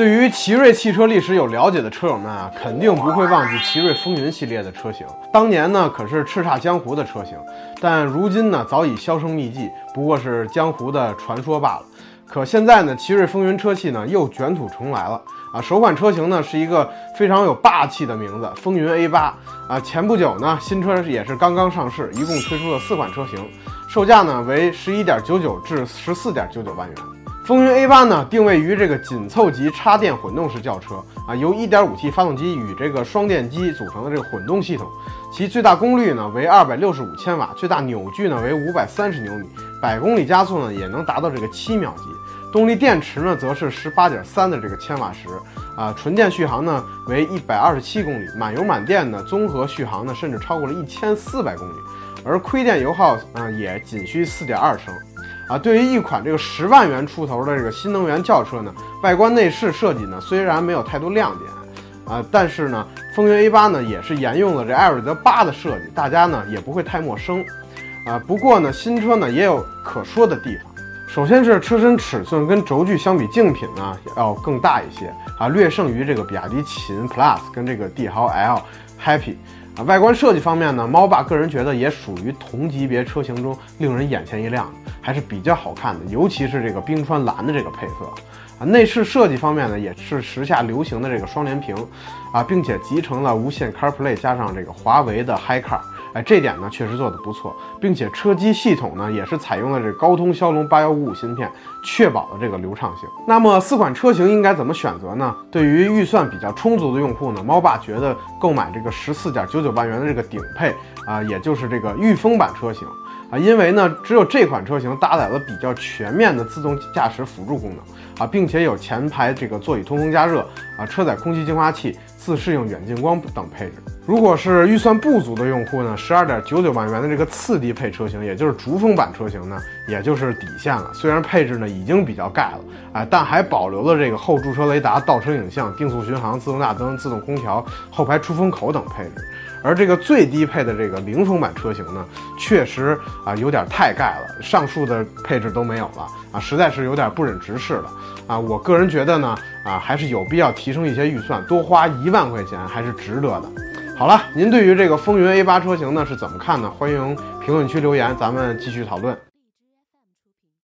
对于奇瑞汽车历史有了解的车友们啊，肯定不会忘记奇瑞风云系列的车型。当年呢，可是叱咤江湖的车型，但如今呢，早已销声匿迹，不过是江湖的传说罢了。可现在呢，奇瑞风云车系呢又卷土重来了啊！首款车型呢是一个非常有霸气的名字——风云 A 八啊。前不久呢，新车也是刚刚上市，一共推出了四款车型，售价呢为十一点九九至十四点九九万元。风云 A8 呢，定位于这个紧凑级插电混动式轿车啊，由 1.5T 发动机与这个双电机组成的这个混动系统，其最大功率呢为265千瓦，最大扭矩呢为530牛米，百公里加速呢也能达到这个七秒级。动力电池呢则是18.3的这个千瓦时啊，纯电续航呢为127公里，满油满电呢综合续航呢甚至超过了1400公里，而亏电油耗啊也仅需4.2升。啊，对于一款这个十万元出头的这个新能源轿车呢，外观内饰设计呢虽然没有太多亮点，啊，但是呢，风云 A 八呢也是沿用了这艾瑞泽八的设计，大家呢也不会太陌生，啊，不过呢，新车呢也有可说的地方，首先是车身尺寸跟轴距相比竞品呢要更大一些，啊，略胜于这个比亚迪秦 Plus 跟这个帝豪 L Happy。啊，外观设计方面呢，猫爸个人觉得也属于同级别车型中令人眼前一亮，还是比较好看的，尤其是这个冰川蓝的这个配色。啊，内饰设计方面呢，也是时下流行的这个双联屏，啊，并且集成了无线 CarPlay 加上这个华为的 HiCar。哎，这点呢确实做得不错，并且车机系统呢也是采用了这高通骁龙八幺五五芯片，确保了这个流畅性。那么四款车型应该怎么选择呢？对于预算比较充足的用户呢，猫爸觉得购买这个十四点九九万元的这个顶配啊，也就是这个御风版车型啊，因为呢只有这款车型搭载了比较全面的自动驾驶辅助功能啊，并且有前排这个座椅通风加热啊，车载空气净化器。自适应远近光等配置。如果是预算不足的用户呢，十二点九九万元的这个次低配车型，也就是逐风版车型呢，也就是底线了。虽然配置呢已经比较盖了，哎，但还保留了这个后驻车雷达、倒车影像、定速巡航、自动大灯、自动空调、后排出风口等配置。而这个最低配的这个零风版车型呢，确实啊有点太盖了，上述的配置都没有了啊，实在是有点不忍直视了啊。我个人觉得呢，啊还是有必要提升一些预算，多花一万块钱还是值得的。好了，您对于这个风云 A 八车型呢是怎么看呢？欢迎评论区留言，咱们继续讨论。